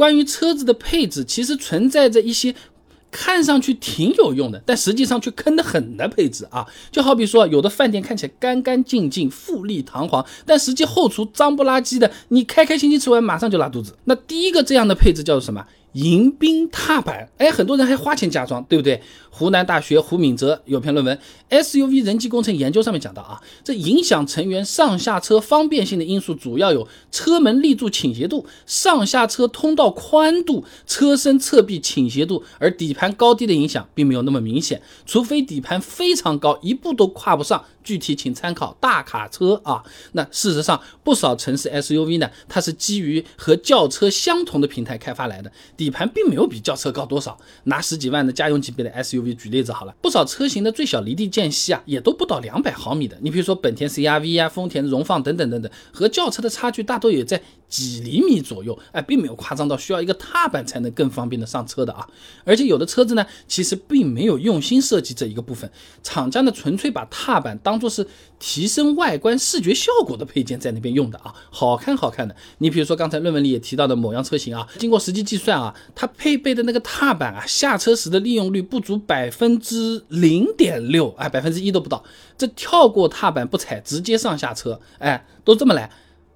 关于车子的配置，其实存在着一些。看上去挺有用的，但实际上却坑得很的配置啊！就好比说，有的饭店看起来干干净净、富丽堂皇，但实际后厨脏不拉几的，你开开心心吃完马上就拉肚子。那第一个这样的配置叫做什么？迎宾踏板，哎，很多人还花钱加装，对不对？湖南大学胡敏哲有篇论文《SUV 人机工程研究》上面讲到啊，这影响成员上下车方便性的因素主要有车门立柱倾斜度、上下车通道宽度、车身侧壁倾斜度，而底盘高低的影响并没有那么明显，除非底盘非常高，一步都跨不上。具体请参考大卡车啊。那事实上，不少城市 SUV 呢，它是基于和轿车相同的平台开发来的，底盘并没有比轿车高多少。拿十几万的家用级别的 SUV 举例子好了，不少车型的最小离地间隙啊，也都不到两百毫米的。你比如说本田 CR-V 啊，丰田荣放等等等等，和轿车的差距大都也在。几厘米左右，哎，并没有夸张到需要一个踏板才能更方便的上车的啊。而且有的车子呢，其实并没有用心设计这一个部分，厂家呢纯粹把踏板当做是提升外观视觉效果的配件在那边用的啊，好看好看的。你比如说刚才论文里也提到的某样车型啊，经过实际计算啊，它配备的那个踏板啊，下车时的利用率不足百分之零点六，哎，百分之一都不到。这跳过踏板不踩，直接上下车，哎，都这么来。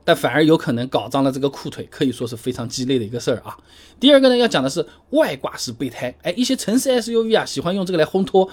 但反而有可能搞脏了这个裤腿，可以说是非常鸡肋的一个事儿啊。第二个呢，要讲的是外挂式备胎，哎，一些城市 SUV 啊，喜欢用这个来烘托。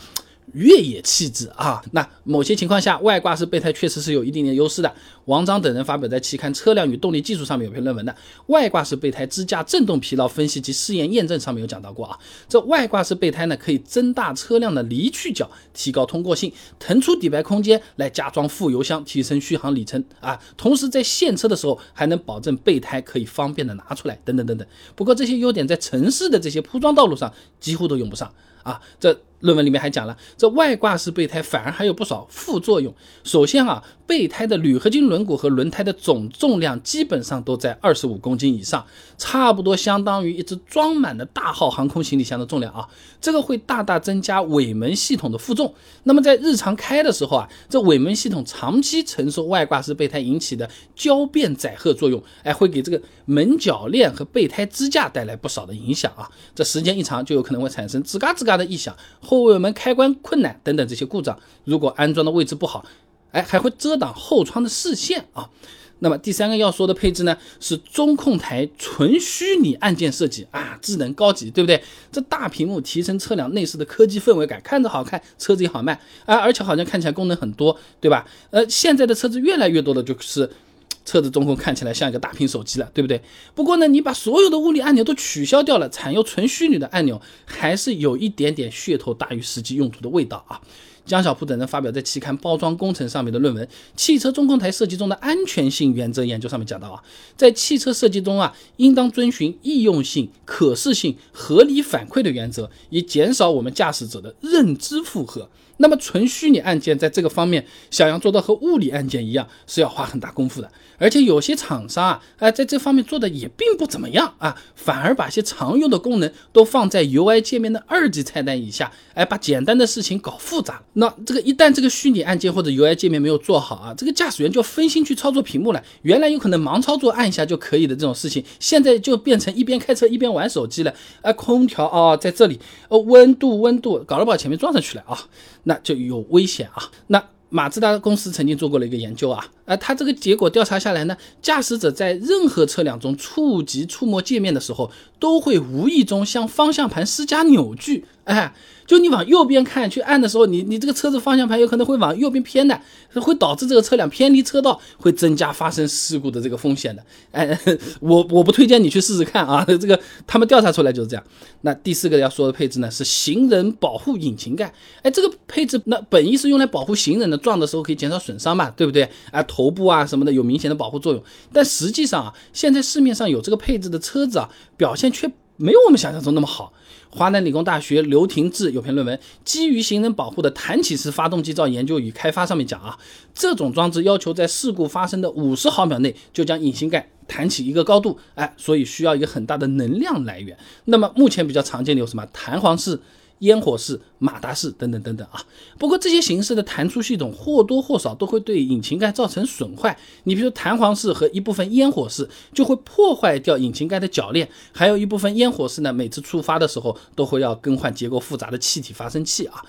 越野气质啊，那某些情况下，外挂式备胎确实是有一定的优势的。王章等人发表在期刊《车辆与动力技术》上面有篇论文的，外挂式备胎支架振动疲劳分析及试验验证上面有讲到过啊。这外挂式备胎呢，可以增大车辆的离去角，提高通过性，腾出底盘空间来加装副油箱，提升续航里程啊。同时在现车的时候，还能保证备胎可以方便的拿出来，等等等等。不过这些优点在城市的这些铺装道路上几乎都用不上啊。这。论文里面还讲了，这外挂式备胎反而还有不少副作用。首先啊，备胎的铝合金轮毂和轮胎的总重量基本上都在二十五公斤以上，差不多相当于一只装满了大号航空行李箱的重量啊。这个会大大增加尾门系统的负重。那么在日常开的时候啊，这尾门系统长期承受外挂式备胎引起的交变载荷作用，哎，会给这个门铰链和备胎支架带来不少的影响啊。这时间一长，就有可能会产生吱嘎吱嘎的异响。后尾门开关困难等等这些故障，如果安装的位置不好，哎，还会遮挡后窗的视线啊。那么第三个要说的配置呢，是中控台纯虚拟按键设计啊，智能高级，对不对？这大屏幕提升车辆内饰的科技氛围感，看着好看，车子也好卖啊，而且好像看起来功能很多，对吧？呃，现在的车子越来越多的就是。车子中控看起来像一个大屏手机了，对不对？不过呢，你把所有的物理按钮都取消掉了，采用纯虚拟的按钮，还是有一点点噱头大于实际用途的味道啊。江小普等人发表在期刊《包装工程》上面的论文《汽车中控台设计中的安全性原则研究》上面讲到啊，在汽车设计中啊，应当遵循易用性、可视性、合理反馈的原则，以减少我们驾驶者的认知负荷。那么纯虚拟按键在这个方面想要做到和物理按键一样，是要花很大功夫的。而且有些厂商啊，哎，在这方面做的也并不怎么样啊，反而把些常用的功能都放在 UI 界面的二级菜单以下，哎，把简单的事情搞复杂。那这个一旦这个虚拟按键或者 UI 界面没有做好啊，这个驾驶员就分心去操作屏幕了。原来有可能盲操作按一下就可以的这种事情，现在就变成一边开车一边玩手机了。哎，空调啊，在这里，呃，温度温度，搞了把前面撞上去了啊。那那就有危险啊！那马自达公司曾经做过了一个研究啊，呃，他这个结果调查下来呢，驾驶者在任何车辆中触及触摸界面的时候，都会无意中向方向盘施加扭矩，哎。就你往右边看去按的时候，你你这个车子方向盘有可能会往右边偏的，会导致这个车辆偏离车道，会增加发生事故的这个风险的。哎，我我不推荐你去试试看啊，这个他们调查出来就是这样。那第四个要说的配置呢是行人保护引擎盖。哎，这个配置那本意是用来保护行人的，撞的时候可以减少损伤嘛，对不对？啊，头头部啊什么的有明显的保护作用。但实际上啊，现在市面上有这个配置的车子啊，表现却没有我们想象中那么好。华南理工大学刘廷志有篇论文，基于行人保护的弹起式发动机罩研究与开发，上面讲啊，这种装置要求在事故发生的五十毫秒内就将引擎盖弹起一个高度，哎，所以需要一个很大的能量来源。那么目前比较常见的有什么弹簧式？烟火式、马达式等等等等啊。不过这些形式的弹出系统或多或少都会对引擎盖造成损坏。你比如弹簧式和一部分烟火式就会破坏掉引擎盖的铰链，还有一部分烟火式呢，每次触发的时候都会要更换结构复杂的气体发生器啊。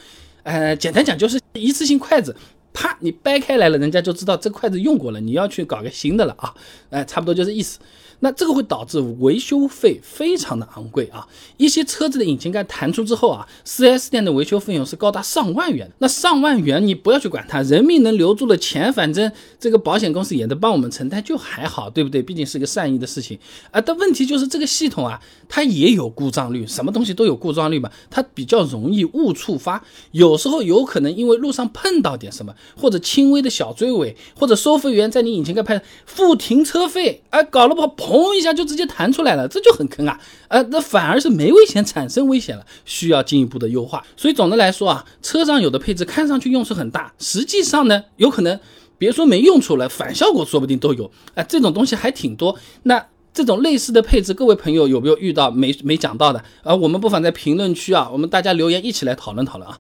呃，简单讲就是一次性筷子。啪，你掰开来了，人家就知道这筷子用过了，你要去搞个新的了啊！哎，差不多就是意思。那这个会导致维修费非常的昂贵啊！一些车子的引擎盖弹出之后啊，4S 店的维修费用是高达上万元。那上万元你不要去管它，人命能留住了，钱反正这个保险公司也能帮我们承担，就还好，对不对？毕竟是个善意的事情啊。但问题就是这个系统啊，它也有故障率，什么东西都有故障率嘛，它比较容易误触发，有时候有可能因为路上碰到点什么，或者轻微的小追尾，或者收费员在你引擎盖拍付停车费，哎，搞了不好。砰一下就直接弹出来了，这就很坑啊！呃，那反而是没危险，产生危险了，需要进一步的优化。所以总的来说啊，车上有的配置看上去用处很大，实际上呢，有可能别说没用处了，反效果说不定都有。哎，这种东西还挺多。那这种类似的配置，各位朋友有没有遇到没没讲到的？啊，我们不妨在评论区啊，我们大家留言一起来讨论讨论啊。